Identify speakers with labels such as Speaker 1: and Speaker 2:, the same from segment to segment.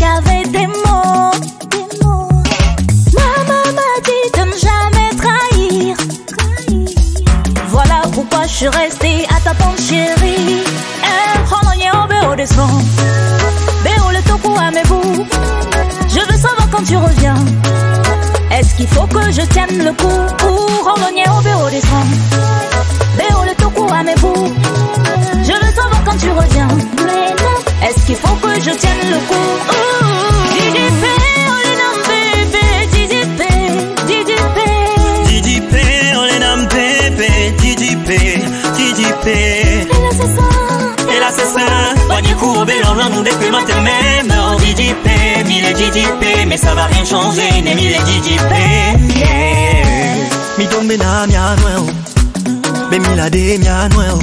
Speaker 1: qu'il des mots. Maman m'a dit de ne jamais trahir. Voilà pourquoi je suis restée à ta pente chérie. Je veux savoir quand tu reviens. Est-ce qu'il faut que je tienne le coup pour au bureau des sons Béo le toku à mes. Je veux savoir quand tu reviens. Est-ce qu'il faut que je tienne le coup?
Speaker 2: Kourbe, l'on nous depuis maintenant même. Oh, DDP, mille DDP, mais ça va rien changer, né mille DDP. Yeah.
Speaker 3: Mi tombe na mia nueo Be mi la de mia nueo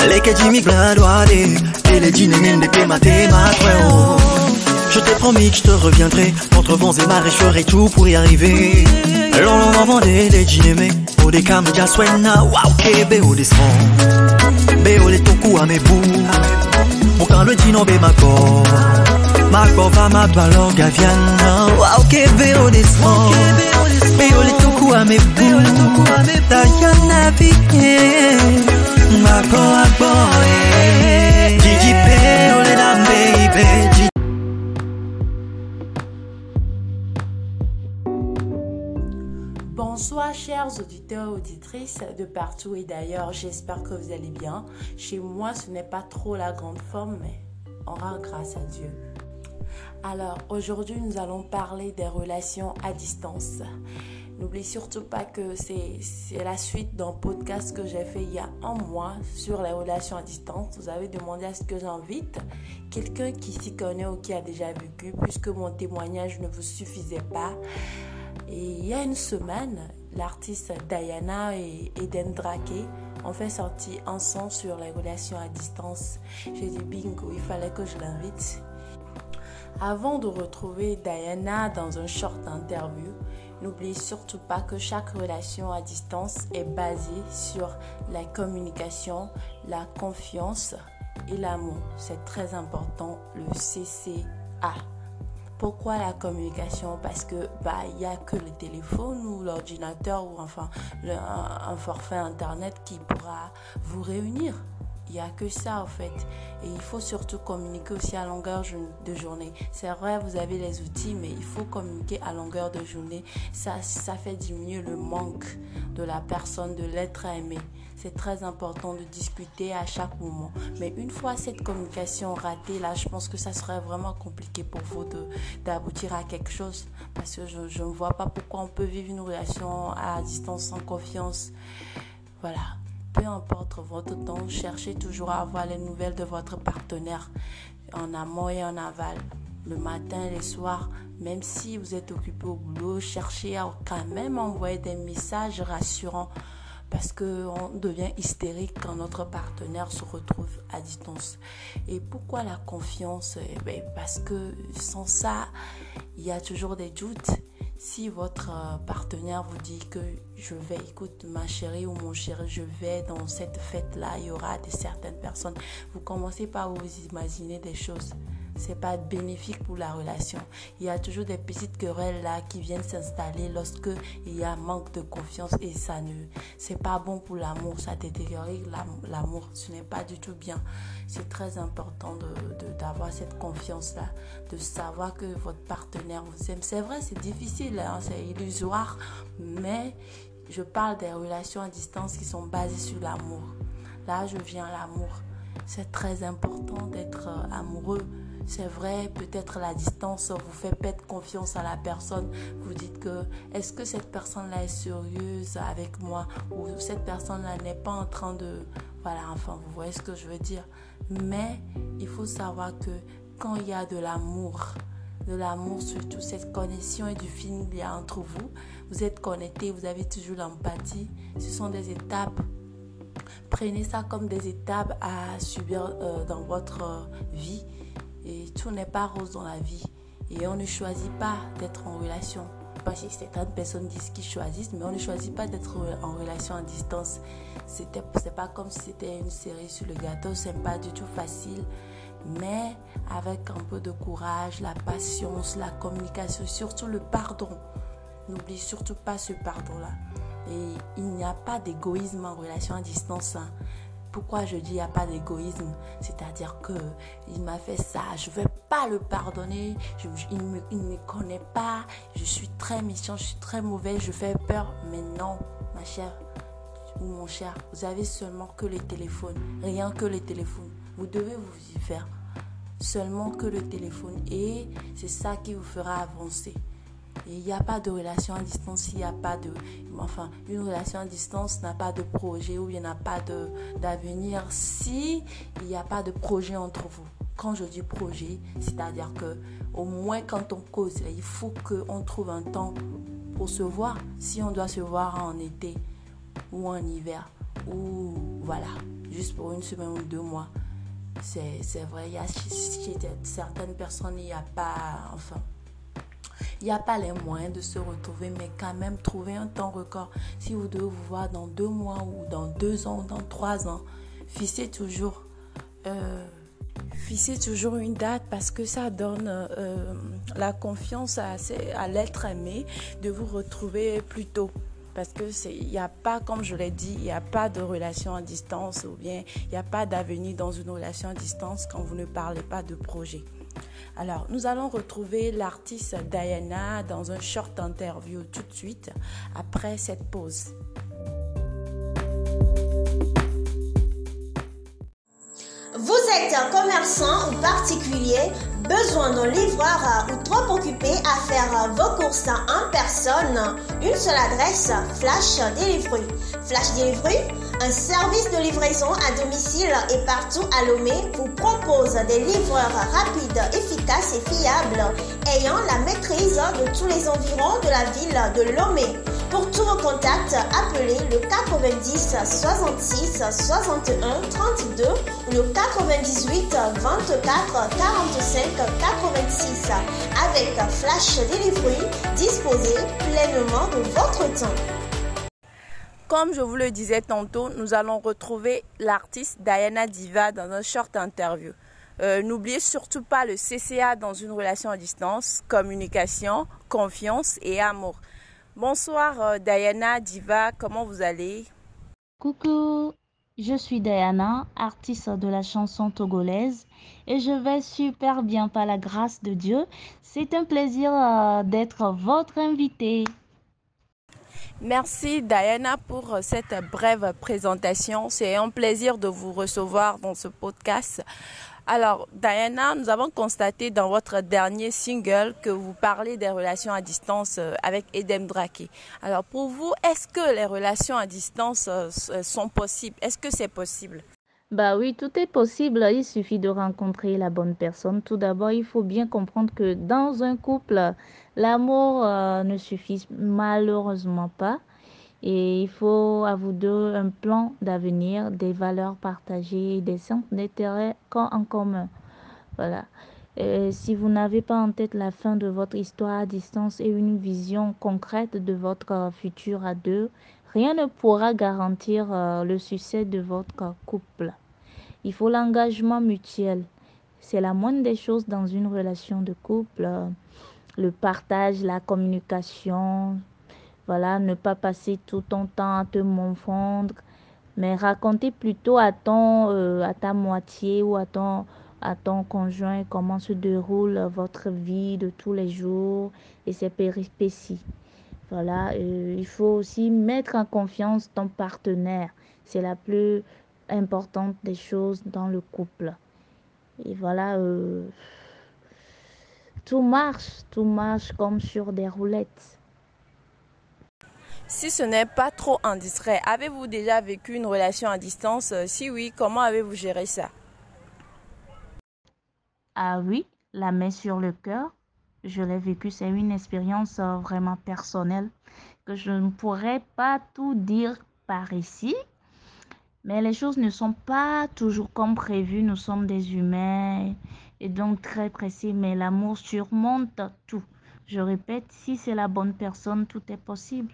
Speaker 3: Ale que Jimmy blanc doit Et les dîners mine de ma ma nueo Je t'ai promis que je te reviendrai Contre vents et marées je ferai tout pour y arriver Long long avant des dîners O de cam ya suena Wow que beo des sons Beo les toku à mes bouts Mon quand le dîner be ma corps Ma corps va ma balor gaviana Wow que beo des sons Beo les toku à mes bouts. Ta yana vie Ma corps à boy DJP ole na
Speaker 4: Bonsoir chers auditeurs auditrices de partout et d'ailleurs, j'espère que vous allez bien. Chez moi, ce n'est pas trop la grande forme, mais on rend grâce à Dieu. Alors, aujourd'hui, nous allons parler des relations à distance. N'oubliez surtout pas que c'est la suite d'un podcast que j'ai fait il y a un mois sur les relations à distance. Vous avez demandé à ce que j'invite quelqu'un qui s'y connaît ou qui a déjà vécu, puisque mon témoignage ne vous suffisait pas. Et il y a une semaine, l'artiste Diana et Eden Drake ont fait sortir un son sur les relations à distance. J'ai dit bingo, il fallait que je l'invite. Avant de retrouver Diana dans un short interview, n'oubliez surtout pas que chaque relation à distance est basée sur la communication, la confiance et l'amour. C'est très important, le CCA. Pourquoi la communication? Parce que bah il y a que le téléphone ou l'ordinateur ou enfin un, forfait internet qui pourra vous réunir. Il n'y a que ça en fait. Et il faut surtout communiquer aussi à longueur de journée. C'est vrai, vous avez les outils, mais il faut communiquer à longueur de journée. Ça, ça fait diminuer le manque de la personne, de l'être aimé. C'est très important de discuter à chaque moment. Mais une fois cette communication ratée, là, je pense que ça serait vraiment compliqué pour vous d'aboutir à quelque chose. Parce que je ne vois pas pourquoi on peut vivre une relation à distance sans confiance. Voilà. Peu importe votre temps, cherchez toujours à avoir les nouvelles de votre partenaire en amont et en aval. Le matin et le soir, même si vous êtes occupé au boulot, cherchez à quand même envoyer des messages rassurants parce qu'on devient hystérique quand notre partenaire se retrouve à distance. Et pourquoi la confiance? Eh ben, Parce que sans ça, il y a toujours des doutes. Si votre euh, partenaire vous dit que je vais, écoute ma chérie ou mon chéri, je vais dans cette fête-là, il y aura de certaines personnes, vous commencez par vous imaginer des choses. C'est pas bénéfique pour la relation. Il y a toujours des petites querelles là qui viennent s'installer lorsque il y a manque de confiance et ça ne, c'est pas bon pour l'amour. Ça détériore l'am- l'amour. Ce n'est pas du tout bien. C'est très important de, de- d'avoir cette confiance là, de savoir que votre partenaire vous aime. C'est vrai, c'est difficile, hein, c'est illusoire, mais je parle des relations à distance qui sont basées sur l'amour. Là, je viens à l'amour. C'est très important d'être euh, amoureux. C'est vrai, peut-être la distance vous fait perdre confiance à la personne. Vous dites que est-ce que cette personne-là est sérieuse avec moi? Ou cette personne-là n'est pas en train de... Voilà, enfin, vous voyez ce que je veux dire. Mais il faut savoir que quand il y a de l'amour, de l'amour, surtout cette connexion et du feeling qu'il y a entre vous, vous êtes connectés, vous avez toujours l'empathie. Ce sont des étapes Prenez ça comme des étapes à subir euh, dans votre euh, vie. Et tout n'est pas rose dans la vie. Et on ne choisit pas d'être en relation. Parce que certaines personnes disent qu'ils choisissent, mais on ne choisit pas d'être en relation à distance. C'était, c'est pas comme si c'était une série sur le gâteau, c'est pas du tout facile. Mais avec un peu de courage, la patience, la communication, surtout le pardon. N'oublie surtout pas ce pardon-là. Et il n'y a pas d'égoïsme en relation à distance. Hein. Pourquoi je dis il n'y a pas d'égoïsme? C'est-à-dire que il m'a fait ça, je ne vais pas le pardonner, il ne me, connaît pas, je suis très méchant, je suis très mauvais, je fais peur. Mais non, ma chère ou mon cher, vous avez seulement que le téléphone, rien que le téléphone. Vous devez vous y faire seulement que le téléphone et c'est ça qui vous fera avancer. Il n'y a pas de relation à distance, il n'y a pas de... Enfin, une relation à distance n'a pas de projet ou il n'y a pas d'avenir si il n'y a pas de projet entre vous. Quand je dis projet, c'est-à-dire que au moins quand on cause, il faut qu'on trouve un temps pour se voir. Si on doit se voir en été ou en hiver ou voilà, juste pour une semaine ou deux mois, c'est vrai, il y a, certaines personnes, il n'y a pas... Enfin, il n'y a pas les moyens de se retrouver, mais quand même trouver un temps record. Si vous devez vous voir dans deux mois ou dans deux ans ou dans trois ans, fixez toujours, euh, toujours une date parce que ça donne euh, la confiance à, à l'être aimé de vous retrouver plus tôt. Parce que il n'y a pas, comme je l'ai dit, il n'y a pas de relation à distance ou bien il n'y a pas d'avenir dans une relation à distance quand vous ne parlez pas de projet. Alors, nous allons retrouver l'artiste Diana dans un short interview tout de suite après cette pause.
Speaker 5: Vous êtes un commerçant ou particulier, besoin d'un livreur ou trop occupé à faire vos courses en personne, une seule adresse, Flash Delivery. Flash Delivery un service de livraison à domicile et partout à Lomé vous propose des livreurs rapides, efficaces et fiables, ayant la maîtrise de tous les environs de la ville de Lomé. Pour tous vos contacts, appelez le 90 66 61 32 ou le 98 24 45 86 avec Flash Delivery, disposez pleinement de votre temps.
Speaker 4: Comme je vous le disais tantôt, nous allons retrouver l'artiste Diana Diva dans un short interview. Euh, n'oubliez surtout pas le CCA dans une relation à distance, communication, confiance et amour. Bonsoir euh, Diana Diva, comment vous allez?
Speaker 6: Coucou, je suis Diana, artiste de la chanson togolaise et je vais super bien par la grâce de Dieu. C'est un plaisir euh, d'être votre invitée.
Speaker 4: Merci Diana pour cette brève présentation. C'est un plaisir de vous recevoir dans ce podcast. Alors, Diana, nous avons constaté dans votre dernier single que vous parlez des relations à distance euh, avec Edem Drake. Alors, pour vous, est-ce que les relations à distance euh, sont possibles? Est-ce que c'est possible?
Speaker 6: Bah oui, tout est possible. Il suffit de rencontrer la bonne personne. Tout d'abord, il faut bien comprendre que dans un couple, l'amour euh, ne suffit malheureusement pas. Et il faut à vous deux un plan d'avenir, des valeurs partagées, des centres d'intérêt en commun. Voilà. Si vous n'avez pas en tête la fin de votre histoire à distance et une vision concrète de votre futur à deux, rien ne pourra garantir euh, le succès de votre couple. Il faut l'engagement mutuel. C'est la moindre des choses dans une relation de couple. Le partage, la communication. Voilà, ne pas passer tout ton temps à te confondre, mais raconter plutôt à ton, euh, à ta moitié ou à ton, à ton conjoint comment se déroule votre vie de tous les jours et ses péripéties. Voilà, euh, il faut aussi mettre en confiance ton partenaire. C'est la plus importante des choses dans le couple. Et voilà, euh, tout marche, tout marche comme sur des roulettes.
Speaker 4: Si ce n'est pas trop indiscret, avez-vous déjà vécu une relation à distance? Si oui, comment avez-vous géré ça?
Speaker 6: Ah oui, la main sur le cœur, je l'ai vécu. C'est une expérience euh, vraiment personnelle que je ne pourrais pas tout dire par ici. Mais les choses ne sont pas toujours comme prévu. Nous sommes des humains et donc très pressés. Mais l'amour surmonte tout. Je répète, si c'est la bonne personne, tout est possible.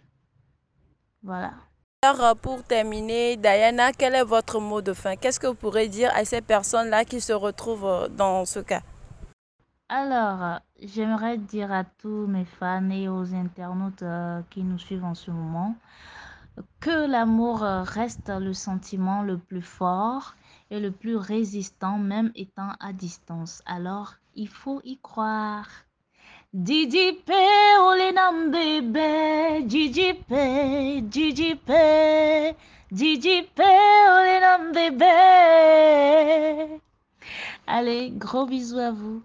Speaker 6: Voilà.
Speaker 4: Alors, euh, pour terminer, Diana, quel est votre mot de fin? Qu'est-ce que vous pourrez dire à ces personnes-là qui se retrouvent euh, dans ce cas?
Speaker 6: Alors, euh, j'aimerais dire à tous mes fans et aux internautes qui nous suivent en ce moment, que l'amour reste le sentiment le plus fort et le plus résistant même étant à distance. Alors, il faut y croire. Didi pe olenam bébé, Didi pe, Didi pe, Didi pe bébé. Allez, gros bisous à vous.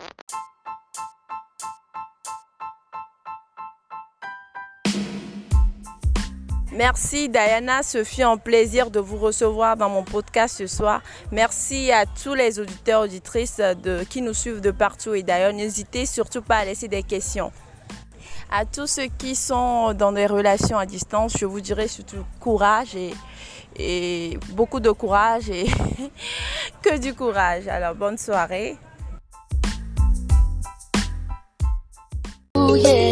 Speaker 4: Merci Diana, ce fut un plaisir de vous recevoir dans mon podcast ce soir. Merci à tous les auditeurs auditrices qui nous suivent de partout et d'ailleurs n'hésitez surtout pas à laisser des questions. À tous ceux qui sont dans des relations à distance, je vous dirais surtout courage et, beaucoup de courage et que du courage. Alors bonne soirée.
Speaker 1: Oh.